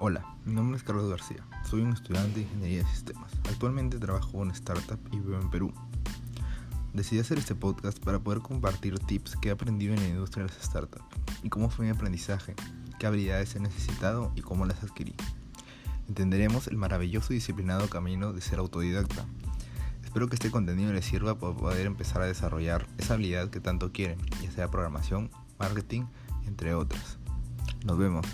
Hola, mi nombre es Carlos García. Soy un estudiante de Ingeniería de Sistemas. Actualmente trabajo en una startup y vivo en Perú. Decidí hacer este podcast para poder compartir tips que he aprendido en la industria de las startups y cómo fue mi aprendizaje, qué habilidades he necesitado y cómo las adquirí. Entenderemos el maravilloso y disciplinado camino de ser autodidacta. Espero que este contenido les sirva para poder empezar a desarrollar esa habilidad que tanto quieren, ya sea programación, marketing, entre otras. Nos vemos.